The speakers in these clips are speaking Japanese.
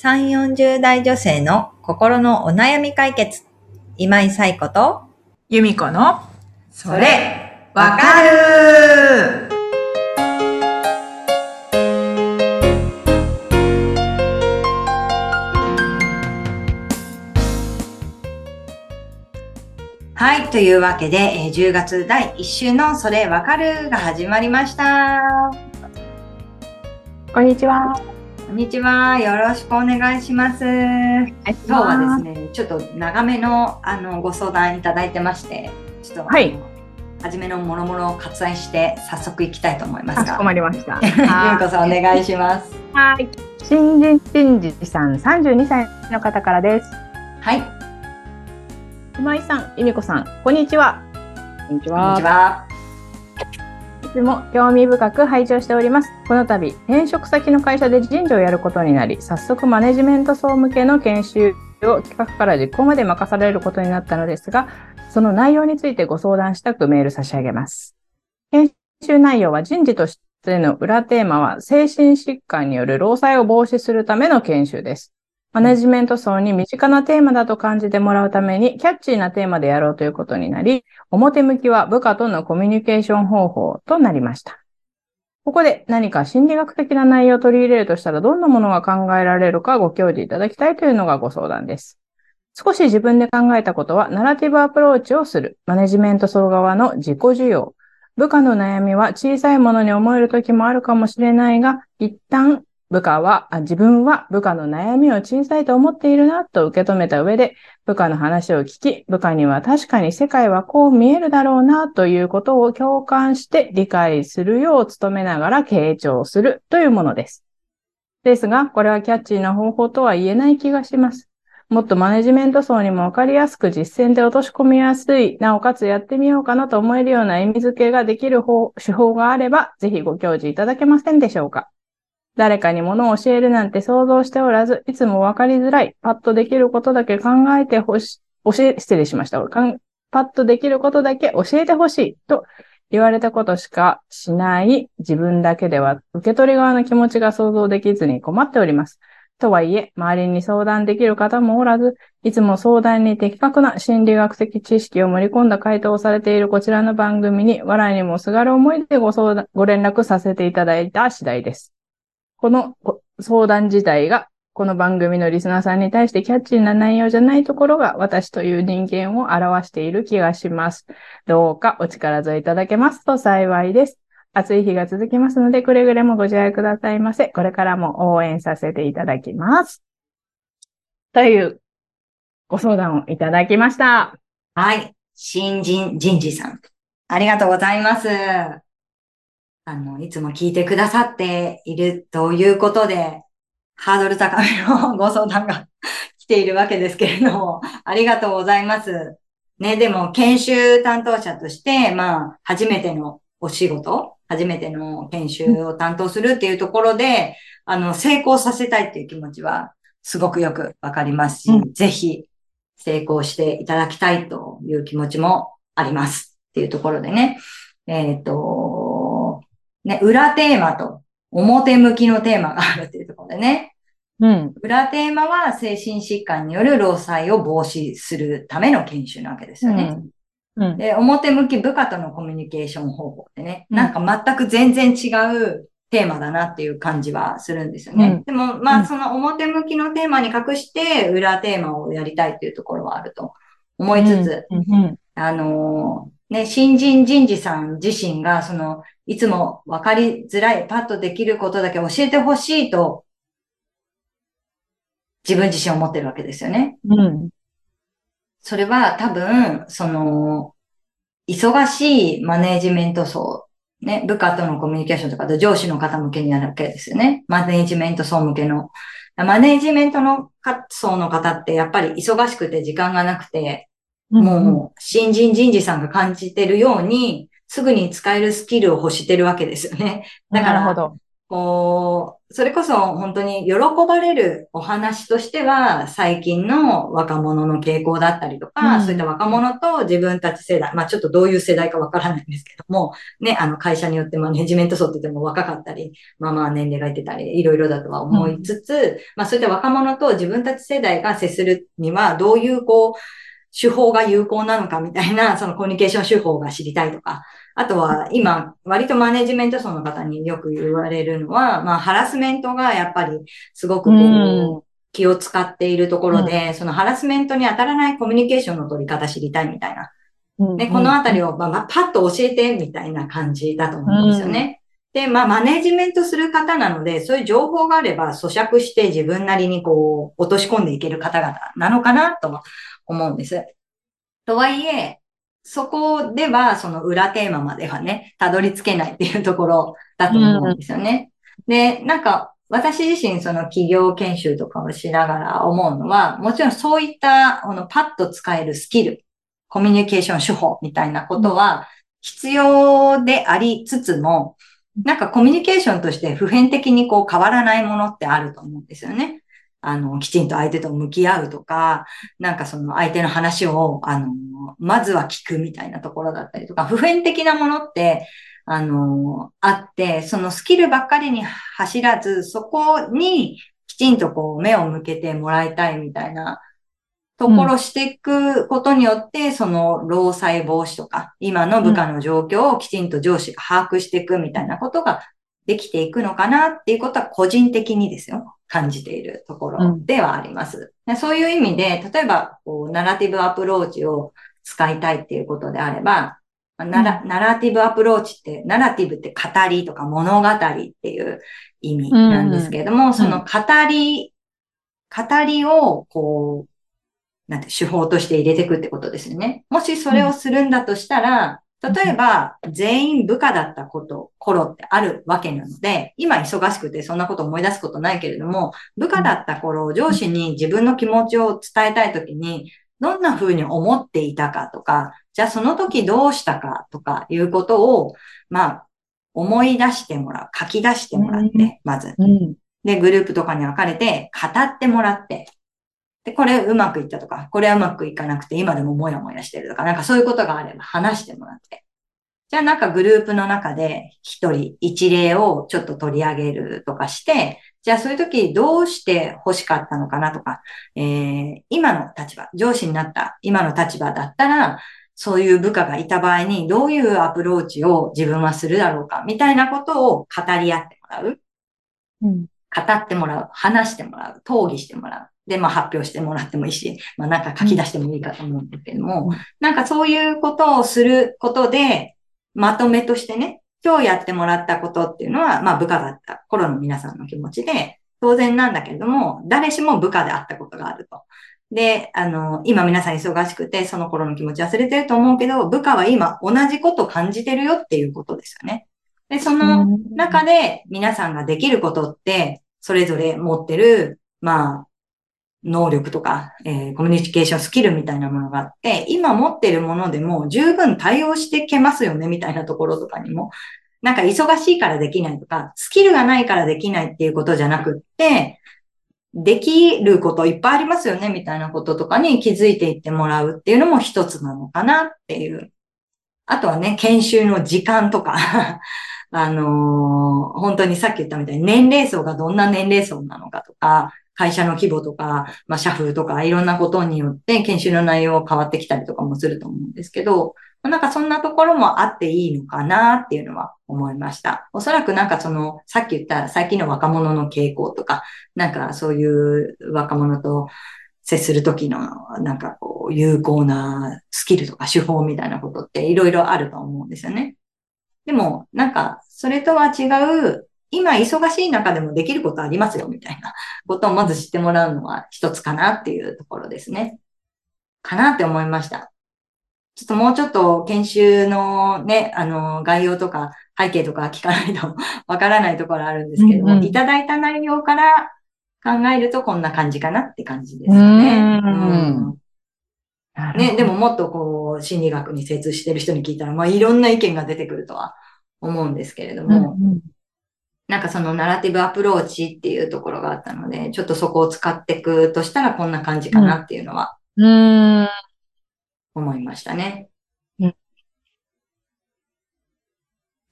3、40代女性の心のお悩み解決。今井彩子と、由美子の、それ、わかるはい。というわけで、えー10月第1週のそれわかるが始まりました。こんにちは。こんにちは。よろしくお願いします。今日はですね、ちょっと長めのあのご相談いただいてまして、ちょっと、はい初めのもろもろを割愛して早速いきたいと思いますがかしこ、まりました。ゆうこさんお願いします。はい。新人新人さん、32歳の方からです。はい。今井さん、由美子さん、こんにちは。こんにちこんにちは。いつも興味深く拝聴しております。この度、転職先の会社で人事をやることになり、早速マネジメント層向けの研修を企画から実行まで任されることになったのですが、その内容についてご相談したくメール差し上げます。研修内容は人事としての裏テーマは、精神疾患による労災を防止するための研修です。マネジメント層に身近なテーマだと感じてもらうために、キャッチーなテーマでやろうということになり、表向きは部下とのコミュニケーション方法となりました。ここで何か心理学的な内容を取り入れるとしたらどんなものが考えられるかご教示いただきたいというのがご相談です。少し自分で考えたことは、ナラティブアプローチをする、マネジメント層側の自己需要。部下の悩みは小さいものに思える時もあるかもしれないが、一旦部下は、あ自分は部下の悩みを小さいと思っているなと受け止めた上で、部下の話を聞き、部下には確かに世界はこう見えるだろうなということを共感して理解するよう努めながら傾聴するというものです。ですが、これはキャッチーな方法とは言えない気がします。もっとマネジメント層にもわかりやすく実践で落とし込みやすい、なおかつやってみようかなと思えるような意味付けができる方手法があれば、ぜひご教示いただけませんでしょうか。誰かに物を教えるなんて想像しておらず、いつもわかりづらい、パッとできることだけ考えてほし、教え、失礼しました。かんパッとできることだけ教えてほしいと言われたことしかしない自分だけでは受け取り側の気持ちが想像できずに困っております。とはいえ、周りに相談できる方もおらず、いつも相談に的確な心理学的知識を盛り込んだ回答をされているこちらの番組に、笑いにもすがる思いでご相談、ご連絡させていただいた次第です。この相談自体が、この番組のリスナーさんに対してキャッチーな内容じゃないところが、私という人間を表している気がします。どうかお力添えいただけますと幸いです。暑い日が続きますので、くれぐれもご自愛くださいませ。これからも応援させていただきます。というご相談をいただきました。はい。新人人事さん。ありがとうございます。あの、いつも聞いてくださっているということで、ハードル高めのご相談が来ているわけですけれども、ありがとうございます。ね、でも、研修担当者として、まあ、初めてのお仕事、初めての研修を担当するっていうところで、あの、成功させたいっていう気持ちは、すごくよくわかりますし、うぜひ、成功していただきたいという気持ちもあります。っていうところでね。えっ、と、ね、裏テーマと表向きのテーマがあるっていうところでね。うん。裏テーマは精神疾患による労災を防止するための研修なわけですよね。うん。で、表向き部下とのコミュニケーション方法ってね、うんなんか全く全然違うテーマだなっていう感じはするんですよね。うんでも、まあ、うんその表向きのテーマに隠して、裏テーマをやりたいっていうところはあると思いつつ、うん。うん。あのーね、新人人事さん自身が、その、いつも分かりづらい、パッとできることだけ教えてほしいと、自分自身思ってるわけですよね。うん。それは多分、その、忙しいマネージメント層、ね、部下とのコミュニケーションとかと上司の方向けになるわけですよね。マネージメント層向けの。マネージメントのか層の方ってやっぱり忙しくて時間がなくて、もう新人人事さんが感じてるように、すぐに使えるスキルを欲してるわけですよね。だからなるほど。こそれこそ本当に喜ばれるお話としては、最近の若者の傾向だったりとか、うんそういった若者と自分たち世代、まあちょっとどういう世代かわからないんですけども、ね、あの会社によってマネジメント層って言っても若かったり、まあまあ年齢がいってたり、いろいろだとは思いつつ、まあそういった若者と自分たち世代が接するには、どういうこう、手法が有効なのかみたいな、そのコミュニケーション手法が知りたいとか、あとは今、割とマネジメント層の方によく言われるのは、まあハラスメントがやっぱりすごくこう、うん。気を使っているところで、そのハラスメントに当たらないコミュニケーションの取り方知りたいみたいな。で、このあたりを、まあ、まあパッと教えてみたいな感じだと思うんですよね。で、まあ、マネジメントする方なので、そういう情報があれば咀嚼して自分なりにこう、落とし込んでいける方々なのかなとは思うんです。とはいえ、そこでは、その裏テーマまではね、たどり着けないっていうところだと思うんですよね。で、なんか、私自身その企業研修とかをしながら思うのは、もちろんそういった、あの、パッと使えるスキル、コミュニケーション手法みたいなことは必要でありつつも、なんかコミュニケーションとして普遍的にこう変わらないものってあると思うんですよね。あの、きちんと相手と向き合うとか、なんかその相手の話を、あの、まずは聞くみたいなところだったりとか、普遍的なものって、あの、あって、そのスキルばっかりに走らず、そこにきちんとこう目を向けてもらいたいみたいなところしていくことによって、その労災防止とか、今の部下の状況をきちんと上司が把握していくみたいなことができていくのかなっていうことは個人的にですよ、感じているところではあります。でそういう意味で、例えば、こう、ナラティブアプローチを使いたいっていうことであれば、ナラナラティブアプローチって、ナラティブって語りとか物語っていう意味なんですけれども、その語り、語りを、こう、なんて手法として入れていくってことですよね。もしそれをするんだとしたら、例えば、全員部下だったこと、頃ってあるわけなので、今忙しくてそんなこと思い出すことないけれども、部下だった頃、上司に自分の気持ちを伝えたいときに、どんな風に思っていたかとか、じゃあその時どうしたかとかいうことを、まあ、思い出してもらう、書き出してもらって、まず。で、グループとかに分かれて、語ってもらって、で、これうまくいったとか、これはうまくいかなくて今でもモヤモヤしてるとか、なんかそういうことがあれば話してもらって。じゃあなんかグループの中で一人一例をちょっと取り上げるとかして、じゃあそういう時どうして欲しかったのかなとか、えー、今の立場、上司になった今の立場だったら、そういう部下がいた場合にどういうアプローチを自分はするだろうか、みたいなことを語り合ってもらう。うん、語ってもらう。話してもらう。討議してもらう。で、まあ発表してもらってもいいし、まあなんか書き出してもいいかと思うんですけども、うん、なんかそういうことをすることで、まとめとしてね、今日やってもらったことっていうのは、まあ部下だった頃の皆さんの気持ちで、当然なんだけれども、誰しも部下であったことがあると。で、あの、今皆さん忙しくて、その頃の気持ち忘れてると思うけど、部下は今同じこと感じてるよっていうことですよね。で、その中で皆さんができることって、それぞれ持ってる、まあ、能力とか、えー、コミュニケーションスキルみたいなものがあって、今持ってるものでも十分対応してけますよね、みたいなところとかにも、なんか忙しいからできないとか、スキルがないからできないっていうことじゃなくって、できることいっぱいありますよね、みたいなこととかに気づいていってもらうっていうのも一つなのかなっていう。あとはね、研修の時間とか、あのー、本当にさっき言ったみたいに年齢層がどんな年齢層なのかとか、会社の規模とか、まあ、社風とか、いろんなことによって研修の内容変わってきたりとかもすると思うんですけど、なんかそんなところもあっていいのかなっていうのは思いました。おそらくなんかその、さっき言った最近の若者の傾向とか、なんかそういう若者と接するときの、なんかこう、有効なスキルとか手法みたいなことっていろいろあると思うんですよね。でも、なんか、それとは違う、今忙しい中でもできることありますよ、みたいな。ことをまず知ってもらうのは一つかなっていうところですね。かなって思いました。ちょっともうちょっと研修のね、あの、概要とか背景とか聞かないと わからないところあるんですけども、うんうん、いただいた内容から考えるとこんな感じかなって感じですよね。うんね、でももっとこう、心理学に精通してる人に聞いたら、まあいろんな意見が出てくるとは思うんですけれども、うんうんなんかそのナラティブアプローチっていうところがあったので、ちょっとそこを使っていくとしたらこんな感じかなっていうのはうーん。思いましたね。うん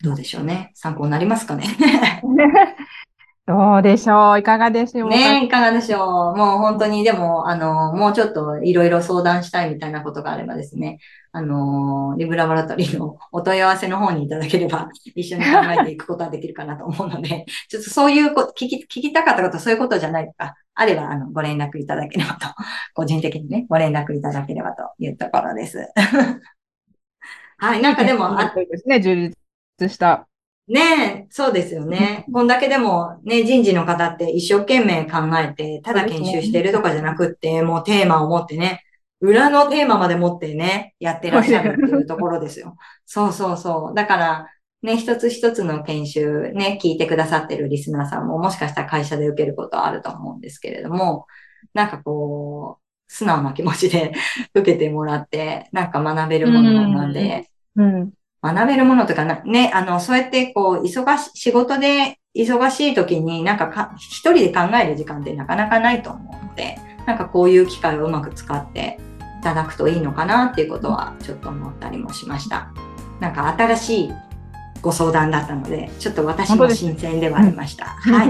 どうでしょうね。参考になりますかね。どうでしょう？いかがでしょう？かねいかがでしょう。もう本当にでも、あの、もうちょっといろいろ相談したいみたいなことがあればですね、あの、リブラボラトリーの お問い合わせの方にいただければ、一緒に考えていくことができるかなと思うので、ちょっとそういうこ聞き、聞きたかったこと、そういうことじゃないとか、あれば、あの、ご連絡いただければと、個人的にね、ご連絡いただければというところです。はい、なんかでも、あそうですね、充実した。ねえ、そうですよね。こんだけでもね、人事の方って一生懸命考えて、ただ研修してるとかじゃなくって、もうテーマを持ってね、裏のテーマまで持ってね、やってらっしゃるっていうところですよ。そうそうそう。だから、ね、一つ一つの研修ね、聞いてくださってるリスナーさんももしかしたら会社で受けることはあると思うんですけれども、なんかこう、素直な気持ちで 受けてもらって、なんか学べるものなんで、うん。学べるものとかな、ね、あの、そうやってこう、忙し、仕事で忙しい時になんかか、一人で考える時間ってなかなかないと思うので、なんかこういう機会をうまく使っていただくといいのかなっていうことはちょっと思ったりもしました。なんか新しいご相談だったので、ちょっと私も新鮮ではありました。は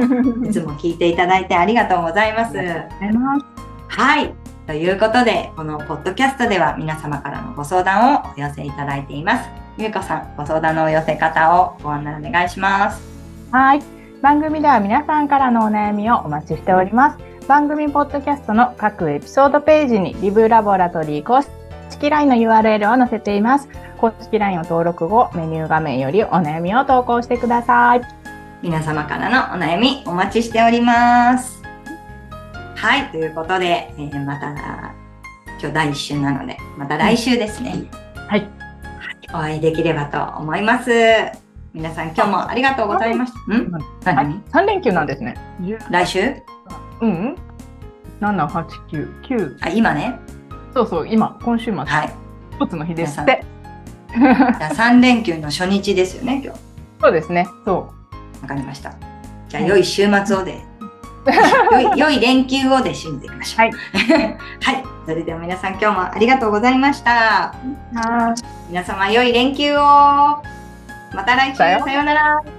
い。いつも聞いていただいてありがとうございます。はい。ということで、このポッドキャストでは皆様からのご相談をお寄せいただいています。ゆうこさん、ご相談のお寄せ方をご案内お願いします。はい。番組では皆さんからのお悩みをお待ちしております。番組ポッドキャストの各エピソードページにリブラボラトリー公式 LINE の URL を載せています。公式 LINE を登録後、メニュー画面よりお悩みを投稿してください。皆様からのお悩みお待ちしております。はい。ということで、えーまた、今日第1週なので、また来週ですね。はい。お会いできればと思います。皆さん今日もありがとうございました。ん？何、はい。3連休なんですね。来週？うん。7、8、9、9。あ、今ね。そうそう、今、今週末、はい。一つの日ですって。じゃあ3連休の初日ですよね、今日。そうですね。そわかりました。じゃあ、良い週末をで、良い良い連休をで締めていきましょう。はい。はい。それでは皆さん今日もありがとうございました。皆様良い連休を。また来週。さようなら。